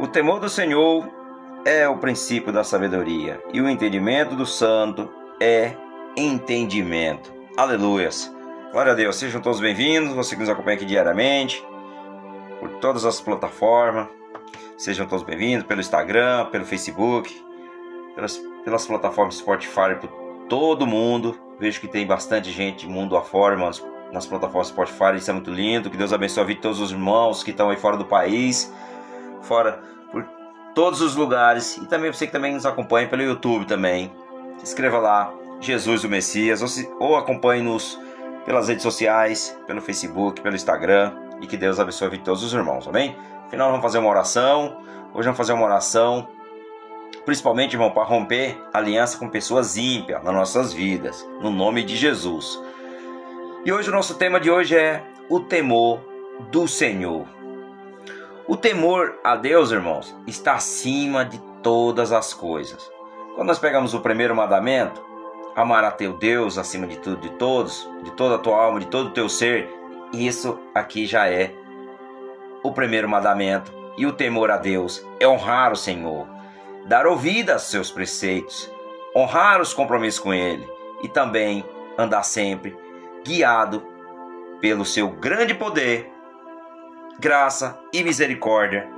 O temor do Senhor é o princípio da sabedoria, e o entendimento do santo é entendimento. Aleluias. Glória a Deus. Sejam todos bem-vindos, você que nos acompanha aqui diariamente, por todas as plataformas. Sejam todos bem-vindos pelo Instagram, pelo Facebook, pelas, pelas plataformas Spotify por todo mundo. Vejo que tem bastante gente mundo afora, nas, nas plataformas Spotify. Isso é muito lindo. Que Deus abençoe a vida de todos os irmãos que estão aí fora do país fora por todos os lugares e também você que também nos acompanha pelo YouTube também. Se inscreva lá, Jesus o Messias, ou, se, ou acompanhe-nos pelas redes sociais, pelo Facebook, pelo Instagram e que Deus abençoe todos os irmãos, amém? Afinal, vamos fazer uma oração. Hoje vamos fazer uma oração, principalmente, irmão, para romper aliança com pessoas ímpias nas nossas vidas, no nome de Jesus. E hoje o nosso tema de hoje é o temor do Senhor. O temor a Deus, irmãos, está acima de todas as coisas. Quando nós pegamos o primeiro mandamento, amar a teu Deus acima de tudo, de todos, de toda a tua alma, de todo o teu ser, isso aqui já é o primeiro mandamento. E o temor a Deus é honrar o Senhor, dar ouvida aos seus preceitos, honrar os compromissos com Ele e também andar sempre guiado pelo seu grande poder graça e misericórdia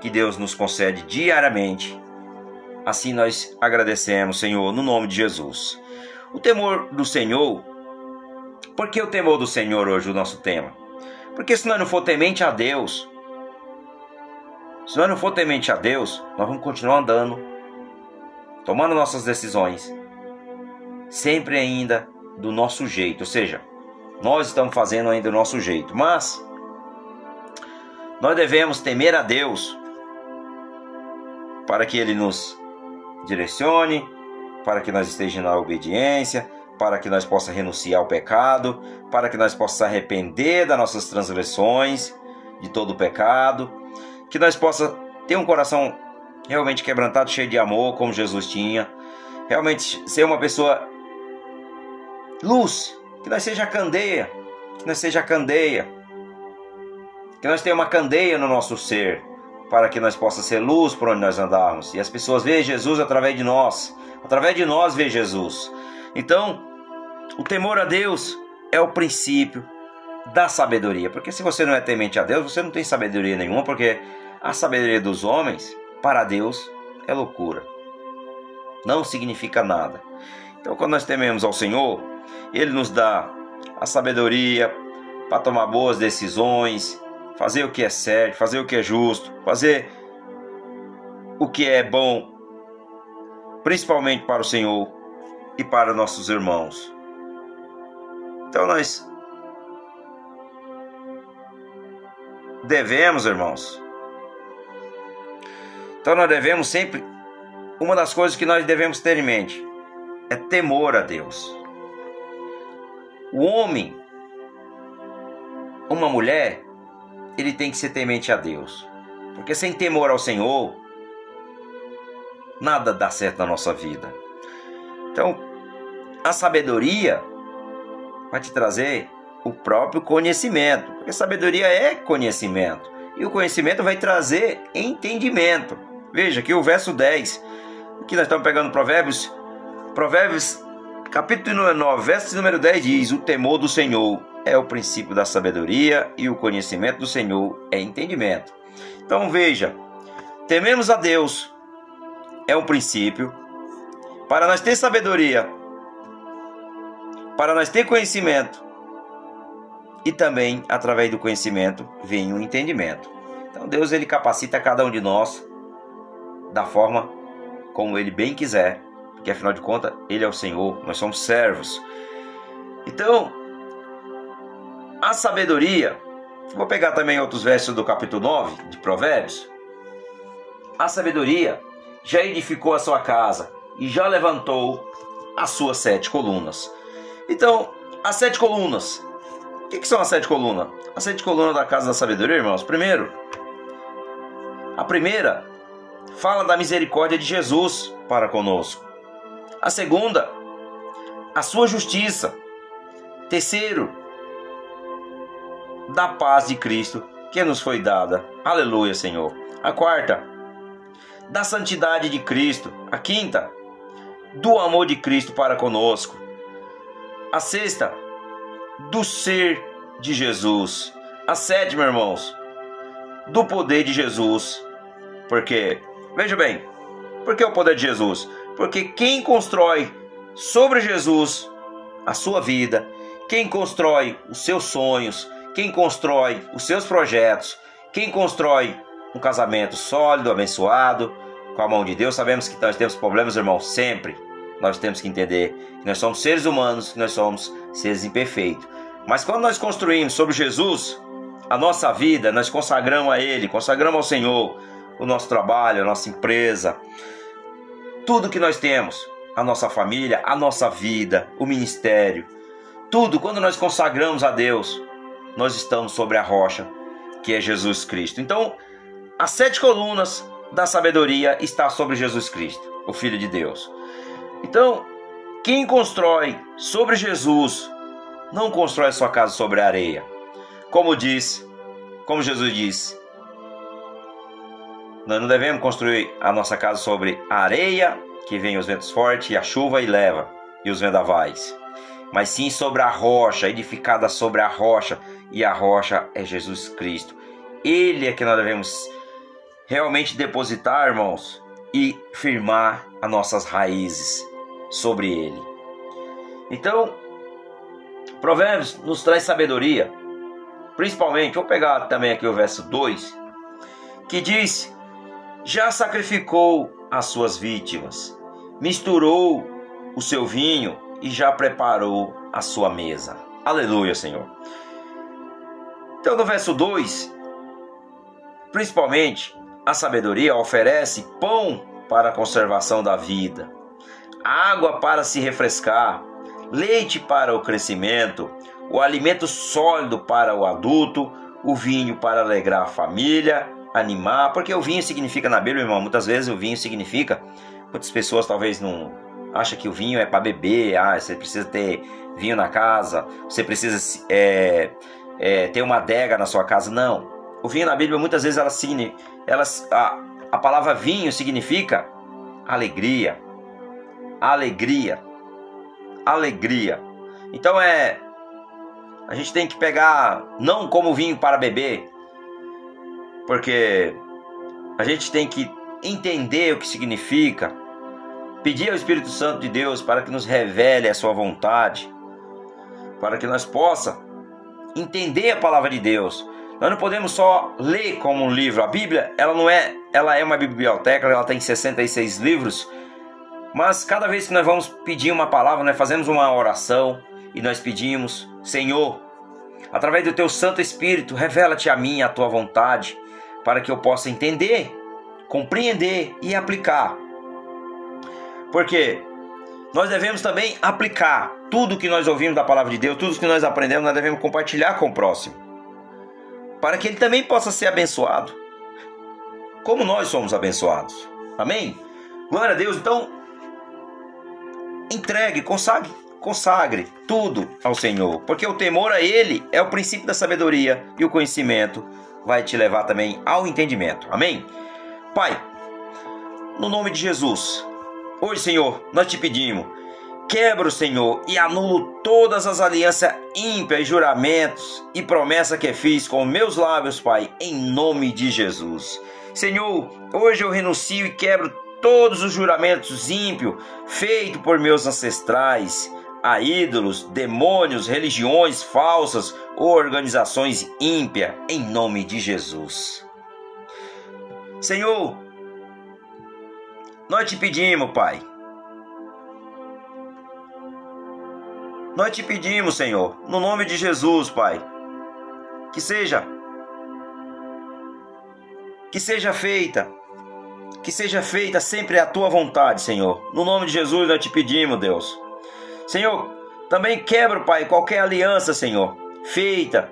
que Deus nos concede diariamente. Assim nós agradecemos, Senhor, no nome de Jesus. O temor do Senhor, por que o temor do Senhor hoje o nosso tema? Porque se nós não for temente a Deus, se nós não for temente a Deus, nós vamos continuar andando, tomando nossas decisões, sempre ainda do nosso jeito, ou seja, nós estamos fazendo ainda do nosso jeito, mas nós devemos temer a Deus para que Ele nos direcione, para que nós estejamos na obediência, para que nós possamos renunciar ao pecado, para que nós possamos arrepender das nossas transgressões, de todo o pecado, que nós possamos ter um coração realmente quebrantado, cheio de amor, como Jesus tinha, realmente ser uma pessoa luz, que nós seja candeia, que nós seja candeia que nós tenhamos uma candeia no nosso ser, para que nós possamos ser luz por onde nós andarmos. E as pessoas vejam Jesus através de nós. Através de nós vê Jesus. Então, o temor a Deus é o princípio da sabedoria. Porque se você não é temente a Deus, você não tem sabedoria nenhuma, porque a sabedoria dos homens, para Deus, é loucura. Não significa nada. Então, quando nós tememos ao Senhor, Ele nos dá a sabedoria para tomar boas decisões, fazer o que é certo, fazer o que é justo, fazer o que é bom, principalmente para o Senhor e para nossos irmãos. Então nós devemos, irmãos. Então nós devemos sempre uma das coisas que nós devemos ter em mente é temor a Deus. O homem, uma mulher, ele tem que ser temente a Deus. Porque sem temor ao Senhor, nada dá certo na nossa vida. Então, a sabedoria vai te trazer o próprio conhecimento. Porque sabedoria é conhecimento. E o conhecimento vai trazer entendimento. Veja que o verso 10, que nós estamos pegando Provérbios, Provérbios capítulo 9, verso número 10 diz: O temor do Senhor é o princípio da sabedoria e o conhecimento do Senhor é entendimento. Então veja, tememos a Deus é um princípio para nós ter sabedoria, para nós ter conhecimento e também através do conhecimento vem o entendimento. Então Deus ele capacita cada um de nós da forma como ele bem quiser, porque afinal de contas ele é o Senhor, nós somos servos. Então, a sabedoria, vou pegar também outros versos do capítulo 9 de Provérbios. A sabedoria já edificou a sua casa e já levantou as suas sete colunas. Então, as sete colunas. O que, que são as sete colunas? As sete colunas da casa da sabedoria, irmãos. Primeiro, a primeira fala da misericórdia de Jesus para conosco. A segunda, a sua justiça. Terceiro, da paz de Cristo que nos foi dada. Aleluia, Senhor. A quarta, da santidade de Cristo. A quinta, do amor de Cristo para conosco. A sexta, do ser de Jesus. A sétima, irmãos, do poder de Jesus. Porque, veja bem, por que o poder de Jesus? Porque quem constrói sobre Jesus a sua vida, quem constrói os seus sonhos, quem constrói os seus projetos, quem constrói um casamento sólido, abençoado, com a mão de Deus, sabemos que nós temos problemas, irmão, sempre. Nós temos que entender que nós somos seres humanos, que nós somos seres imperfeitos. Mas quando nós construímos sobre Jesus a nossa vida, nós consagramos a Ele, consagramos ao Senhor o nosso trabalho, a nossa empresa, tudo que nós temos, a nossa família, a nossa vida, o ministério, tudo, quando nós consagramos a Deus, nós estamos sobre a rocha que é Jesus Cristo. Então, as sete colunas da sabedoria está sobre Jesus Cristo, o Filho de Deus. Então, quem constrói sobre Jesus não constrói sua casa sobre a areia. Como diz, como Jesus disse, nós não devemos construir a nossa casa sobre a areia, que vem os ventos fortes e a chuva e leva, e os vendavais, mas sim sobre a rocha, edificada sobre a rocha, e a rocha é Jesus Cristo. Ele é que nós devemos realmente depositar, irmãos, e firmar as nossas raízes sobre ele. Então, Provérbios nos traz sabedoria, principalmente, vou pegar também aqui o verso 2, que diz: Já sacrificou as suas vítimas, misturou o seu vinho e já preparou a sua mesa. Aleluia, Senhor. Então, no verso 2, principalmente, a sabedoria oferece pão para a conservação da vida, água para se refrescar, leite para o crescimento, o alimento sólido para o adulto, o vinho para alegrar a família, animar, porque o vinho significa na Bíblia, irmão, muitas vezes o vinho significa, muitas pessoas talvez não acham que o vinho é para beber, ah, você precisa ter vinho na casa, você precisa é, é, ter uma adega na sua casa, não. O vinho na Bíblia muitas vezes ela, ela a, a palavra vinho significa alegria, alegria, alegria. Então é a gente tem que pegar não como vinho para beber, porque a gente tem que entender o que significa, pedir ao Espírito Santo de Deus para que nos revele a sua vontade, para que nós possa entender a palavra de Deus, nós não podemos só ler como um livro. A Bíblia, ela não é, ela é uma biblioteca, ela tem 66 livros. Mas cada vez que nós vamos pedir uma palavra, nós fazemos uma oração e nós pedimos, Senhor, através do teu Santo Espírito, revela-te a mim a tua vontade, para que eu possa entender, compreender e aplicar. Porque nós devemos também aplicar tudo que nós ouvimos da palavra de Deus, tudo que nós aprendemos, nós devemos compartilhar com o próximo para que ele também possa ser abençoado, como nós somos abençoados. Amém? Glória a Deus. Então, entregue, consagre, consagre tudo ao Senhor, porque o temor a Ele é o princípio da sabedoria e o conhecimento vai te levar também ao entendimento. Amém? Pai, no nome de Jesus, hoje, Senhor, nós te pedimos quebro, Senhor, e anulo todas as alianças ímpias, juramentos e promessas que fiz com meus lábios, Pai, em nome de Jesus. Senhor, hoje eu renuncio e quebro todos os juramentos ímpios feitos por meus ancestrais a ídolos, demônios, religiões falsas ou organizações ímpias, em nome de Jesus. Senhor, nós te pedimos, Pai, Nós te pedimos, Senhor, no nome de Jesus, Pai, que seja que seja feita que seja feita sempre a tua vontade, Senhor. No nome de Jesus nós te pedimos, Deus. Senhor, também quebra, Pai, qualquer aliança, Senhor, feita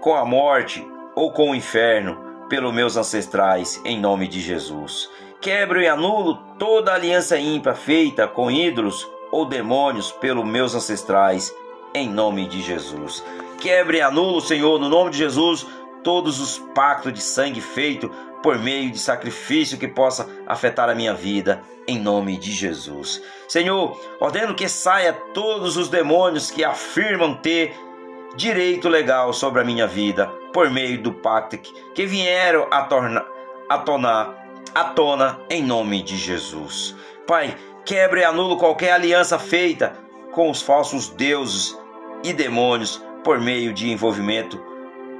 com a morte ou com o inferno pelos meus ancestrais, em nome de Jesus. Quebro e anulo toda aliança ímpia feita com ídolos ou demônios pelos meus ancestrais, em nome de Jesus. Quebre e anula, Senhor, no nome de Jesus, todos os pactos de sangue feitos por meio de sacrifício que possa afetar a minha vida, em nome de Jesus. Senhor, ordeno que saia todos os demônios que afirmam ter direito legal sobre a minha vida, por meio do pacto que vieram a tornar a tonar à tona em nome de Jesus. Pai, quebre e anule qualquer aliança feita com os falsos deuses e demônios por meio de envolvimento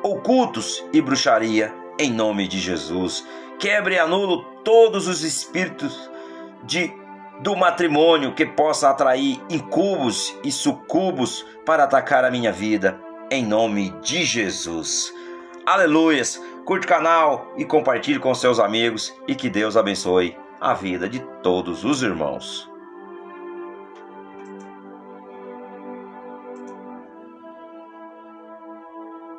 ocultos e bruxaria em nome de Jesus. Quebre e anulo todos os espíritos de do matrimônio que possa atrair incubos e sucubos para atacar a minha vida em nome de Jesus. Aleluias! Curte o canal e compartilhe com seus amigos e que Deus abençoe a vida de todos os irmãos.